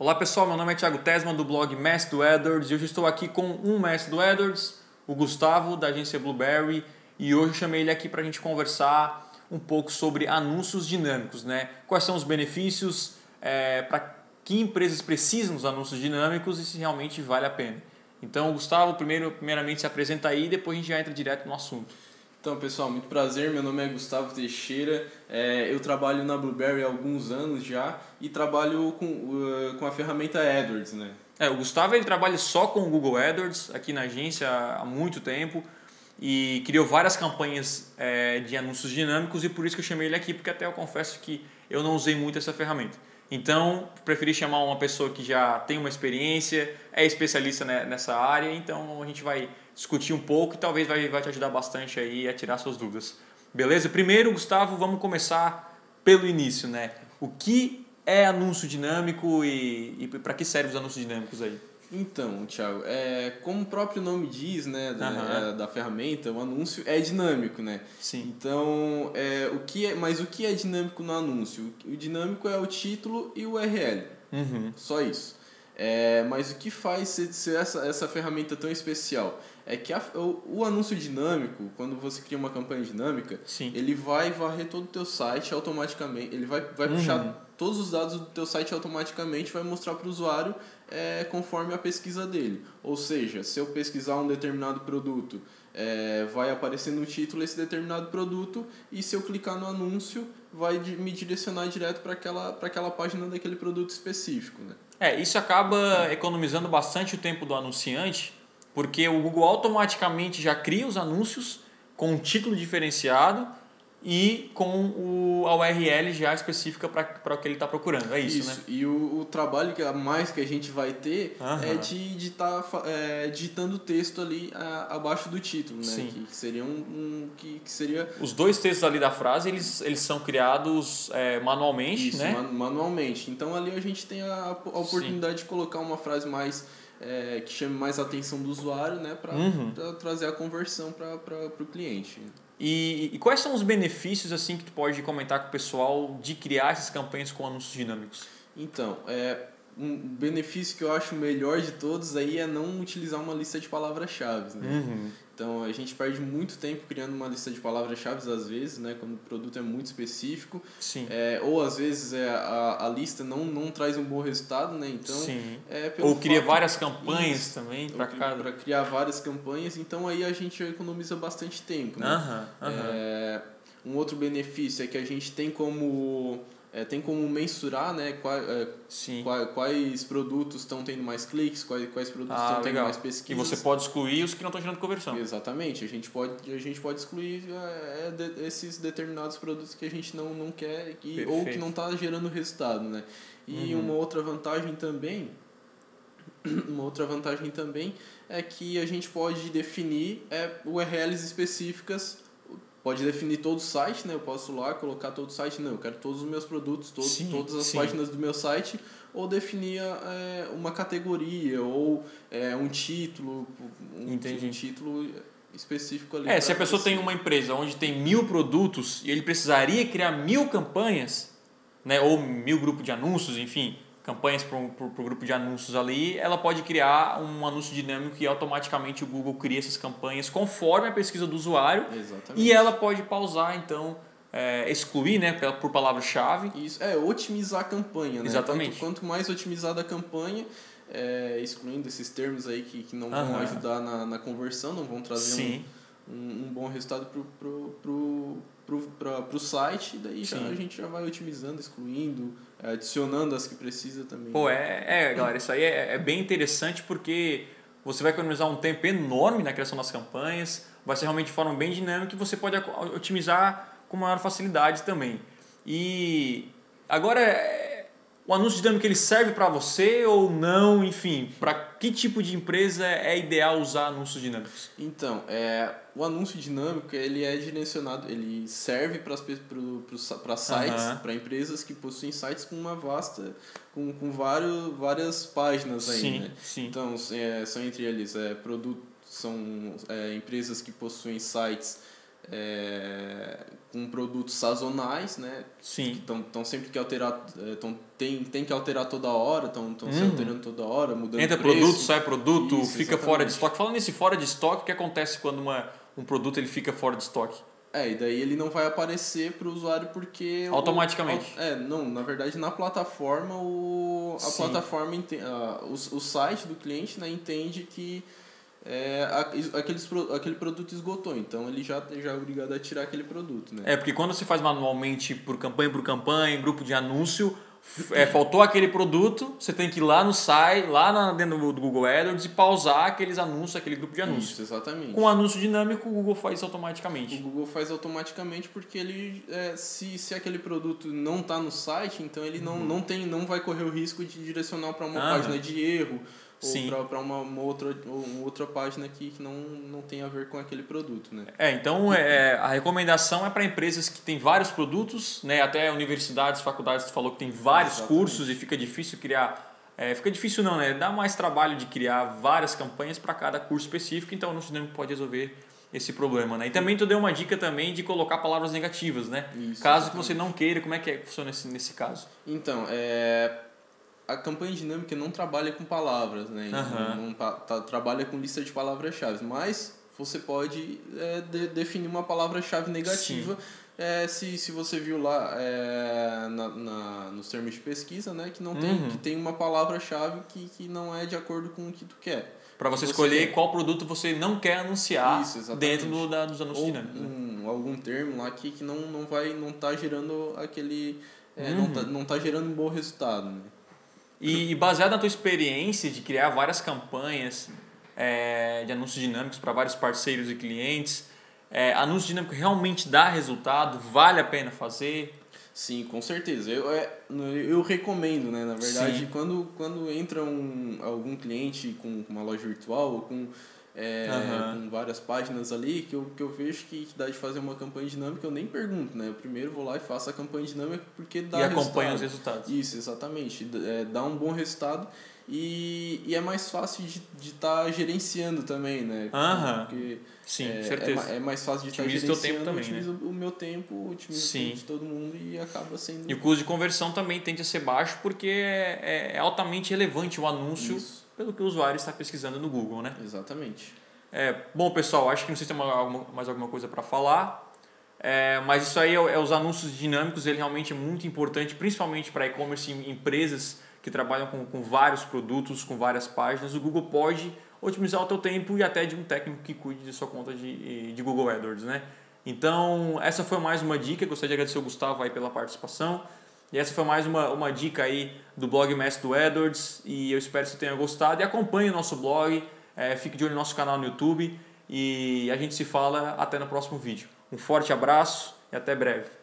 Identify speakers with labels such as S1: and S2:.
S1: Olá pessoal, meu nome é Thiago Tesman do blog Mestre do AdWords e hoje estou aqui com um mestre do AdWords, o Gustavo da agência Blueberry e hoje chamei ele aqui para a gente conversar um pouco sobre anúncios dinâmicos, né? Quais são os benefícios, é, para que empresas precisam dos anúncios dinâmicos e se realmente vale a pena. Então, Gustavo, primeiro, primeiramente se apresenta aí e depois a gente já entra direto no assunto.
S2: Então, pessoal, muito prazer. Meu nome é Gustavo Teixeira. É, eu trabalho na Blueberry há alguns anos já e trabalho com, uh, com a ferramenta AdWords, né?
S1: É, o Gustavo ele trabalha só com o Google AdWords aqui na agência há muito tempo e criou várias campanhas é, de anúncios dinâmicos e por isso que eu chamei ele aqui, porque até eu confesso que eu não usei muito essa ferramenta. Então, preferi chamar uma pessoa que já tem uma experiência, é especialista nessa área, então a gente vai discutir um pouco e talvez vai, vai te ajudar bastante aí a tirar suas dúvidas. Beleza? Primeiro, Gustavo, vamos começar pelo início, né? O que é anúncio dinâmico e, e para que servem os anúncios dinâmicos aí?
S2: Então, Thiago, é, como o próprio nome diz, né, da, uhum. é, da ferramenta, o anúncio é dinâmico, né?
S1: Sim.
S2: Então, é, o que é, mas o que é dinâmico no anúncio? O dinâmico é o título e o URL.
S1: Uhum.
S2: Só isso. É, mas o que faz ser, ser essa, essa ferramenta tão especial? é que a, o, o, anúncio dinâmico, quando você cria uma campanha dinâmica,
S1: Sim.
S2: ele vai varrer todo o teu site automaticamente, ele vai, vai uhum. puxar todos os dados do teu site automaticamente, vai mostrar para o usuário é, conforme a pesquisa dele. Ou seja, se eu pesquisar um determinado produto, é, vai aparecer no título esse determinado produto e se eu clicar no anúncio, vai me direcionar direto para aquela, aquela página daquele produto específico. Né?
S1: É, isso acaba economizando bastante o tempo do anunciante, porque o Google automaticamente já cria os anúncios com um título diferenciado e com o, a URL já específica para o que ele está procurando. É isso, isso, né?
S2: E o, o trabalho que a mais que a gente vai ter
S1: uhum.
S2: é de estar tá, é, digitando o texto ali a, abaixo do título, né?
S1: Sim.
S2: Que, que seria um, um, que, que seria...
S1: Os dois textos ali da frase, eles, eles são criados é, manualmente,
S2: isso,
S1: né?
S2: manualmente. Então ali a gente tem a, a oportunidade Sim. de colocar uma frase mais é, que chame mais a atenção do usuário, né, para
S1: uhum.
S2: trazer a conversão para o cliente.
S1: E, e, quais são os benefícios assim que tu pode comentar com o pessoal de criar essas campanhas com anúncios dinâmicos?
S2: Então, é, um benefício que eu acho melhor de todos aí é não utilizar uma lista de palavras-chave. Né?
S1: Uhum.
S2: Então a gente perde muito tempo criando uma lista de palavras-chave às vezes, né, quando o produto é muito específico.
S1: Sim.
S2: É, ou às vezes é, a, a lista não, não traz um bom resultado, né? Então,
S1: Sim.
S2: É,
S1: ou cria várias campanhas isso, também para cada.
S2: Para criar várias campanhas, então aí a gente economiza bastante tempo. Né?
S1: Uhum, uhum.
S2: É, um outro benefício é que a gente tem como é, tem como mensurar né, quais, é, quais, quais, produtos estão tendo mais cliques, quais, quais produtos
S1: ah,
S2: estão
S1: tendo
S2: mais pesquisas.
S1: E você pode excluir os que não estão gerando conversão.
S2: Exatamente. A gente pode, a gente pode excluir é, de, esses determinados produtos que a gente não, não quer que, ou que não está gerando resultado. Né? E uhum. uma outra vantagem também uma outra vantagem também é que a gente pode definir é, URLs específicas pode definir todo o site, né? Eu posso lá colocar todo o site, não, eu quero todos os meus produtos, todos,
S1: sim,
S2: todas as
S1: sim.
S2: páginas do meu site, ou definir é, uma categoria, ou é, um título, um, um título específico ali.
S1: É, se a pessoa tem uma empresa onde tem mil produtos e ele precisaria criar mil campanhas, né? Ou mil grupos de anúncios, enfim, campanhas para o grupo de anúncios ali, ela pode criar um anúncio dinâmico e automaticamente o Google cria essas campanhas conforme a pesquisa do usuário.
S2: Exatamente.
S1: E ela pode pausar, então, é, excluir né, por palavra-chave.
S2: Isso, é, otimizar a campanha. Né?
S1: Exatamente.
S2: Quanto, quanto mais otimizada a campanha, é, excluindo esses termos aí que, que não vão ajudar na, na conversão, não vão trazer
S1: Sim.
S2: um, um, um bom resultado para o pro, pro, pro, pro, site, daí já, a gente já vai otimizando, excluindo, adicionando as que precisa também.
S1: Pô, é, é galera, isso aí é, é bem interessante porque você vai economizar um tempo enorme na criação das campanhas, vai ser realmente de forma bem dinâmica e você pode otimizar com maior facilidade também. E agora o anúncio dinâmico ele serve para você ou não? Enfim, para que tipo de empresa é ideal usar anúncios dinâmicos?
S2: Então, é, o anúncio dinâmico ele é direcionado, ele serve para sites, uhum. para empresas que possuem sites com uma vasta, com, com vários, várias páginas aí,
S1: sim,
S2: né?
S1: Sim.
S2: Então, é, são entre eles é, produtos, são é, empresas que possuem sites é, com produtos sazonais, né?
S1: Sim.
S2: Estão sempre que alterar, é, tão, tem, tem que alterar toda hora, estão uhum. se alterando toda hora, mudando
S1: Entra preço. produto, sai produto, Isso, fica exatamente. fora de estoque. Falando nesse fora de estoque, o que acontece quando uma, um produto ele fica fora de estoque?
S2: É, e daí ele não vai aparecer para o usuário porque...
S1: Automaticamente.
S2: O, é, não, na verdade na plataforma, o, a Sim. plataforma, a, o, o site do cliente né, entende que é, aqueles, aquele produto esgotou, então ele já, já é obrigado a tirar aquele produto. Né?
S1: É, porque quando você faz manualmente por campanha por campanha, grupo de anúncio, é, faltou aquele produto, você tem que ir lá no site, lá na, dentro do Google AdWords e pausar aqueles anúncios, aquele grupo de anúncios.
S2: Isso, exatamente.
S1: Com anúncio dinâmico, o Google faz automaticamente.
S2: O Google faz automaticamente porque ele, é, se, se aquele produto não está no site, então ele não, uhum. não, tem, não vai correr o risco de direcionar para uma uhum. página de erro ou para uma, uma, outra, uma outra página aqui que não, não tem a ver com aquele produto. Né?
S1: É, então é, a recomendação é para empresas que têm vários produtos, né? até universidades, faculdades, você falou que tem vários Exatamente. cursos e fica difícil criar. É, fica difícil não, né? Dá mais trabalho de criar várias campanhas para cada curso específico, então o Anúncio Dinâmico pode resolver esse problema, né? E também tu deu uma dica também de colocar palavras negativas, né? Isso, caso exatamente. que você não queira, como é que, é que funciona nesse, nesse caso?
S2: Então, é, a campanha dinâmica não trabalha com palavras, né? Uhum. Não, tá, trabalha com lista de palavras-chave, mas você pode é, de, definir uma palavra-chave negativa é, se, se você viu lá é, na, na, nos termos de pesquisa, né? Que não tem, uhum. que tem uma palavra-chave que, que não é de acordo com o que tu quer.
S1: Para você, você escolher quer. qual produto você não quer anunciar Isso, dentro do, da, dos anúncios
S2: Ou
S1: dinâmicos. Né?
S2: Um, algum termo lá que, que não, não vai não tá gerando aquele é, uhum. não, tá, não tá gerando um bom resultado, né?
S1: E, baseado na tua experiência de criar várias campanhas é, de anúncios dinâmicos para vários parceiros e clientes, é, anúncio dinâmico realmente dá resultado? Vale a pena fazer?
S2: Sim, com certeza. Eu, é, eu recomendo, né? Na verdade, quando, quando entra um, algum cliente com uma loja virtual ou com é, uhum. com várias páginas ali, que eu, que eu vejo que, que dá de fazer uma campanha dinâmica, eu nem pergunto, né? Eu primeiro vou lá e faço a campanha dinâmica porque dá
S1: E acompanha os resultados.
S2: Isso, exatamente. É, dá um bom resultado e, e é mais fácil de estar tá gerenciando também, né?
S1: Uhum. Porque Sim,
S2: é,
S1: certeza.
S2: É, é mais fácil de estar tá gerenciando, tempo também, utilizo né? o meu tempo, utilizo Sim. o tempo de todo mundo e acaba sendo...
S1: E o custo de conversão também tende a ser baixo porque é, é, é altamente relevante o anúncio... Isso pelo que o usuário está pesquisando no Google, né?
S2: Exatamente.
S1: É, bom, pessoal, acho que não sei se tem mais alguma coisa para falar, é, mas isso aí é, é, os anúncios dinâmicos, ele realmente é muito importante, principalmente para e-commerce empresas que trabalham com, com vários produtos, com várias páginas. O Google pode otimizar o teu tempo e até de um técnico que cuide de sua conta de, de Google AdWords, né? Então, essa foi mais uma dica. Gostaria de agradecer ao Gustavo aí pela participação. E essa foi mais uma, uma dica aí do blog Mestre do Edwards e eu espero que você tenha gostado e acompanhe o nosso blog, é, fique de olho no nosso canal no YouTube e a gente se fala até no próximo vídeo. Um forte abraço e até breve.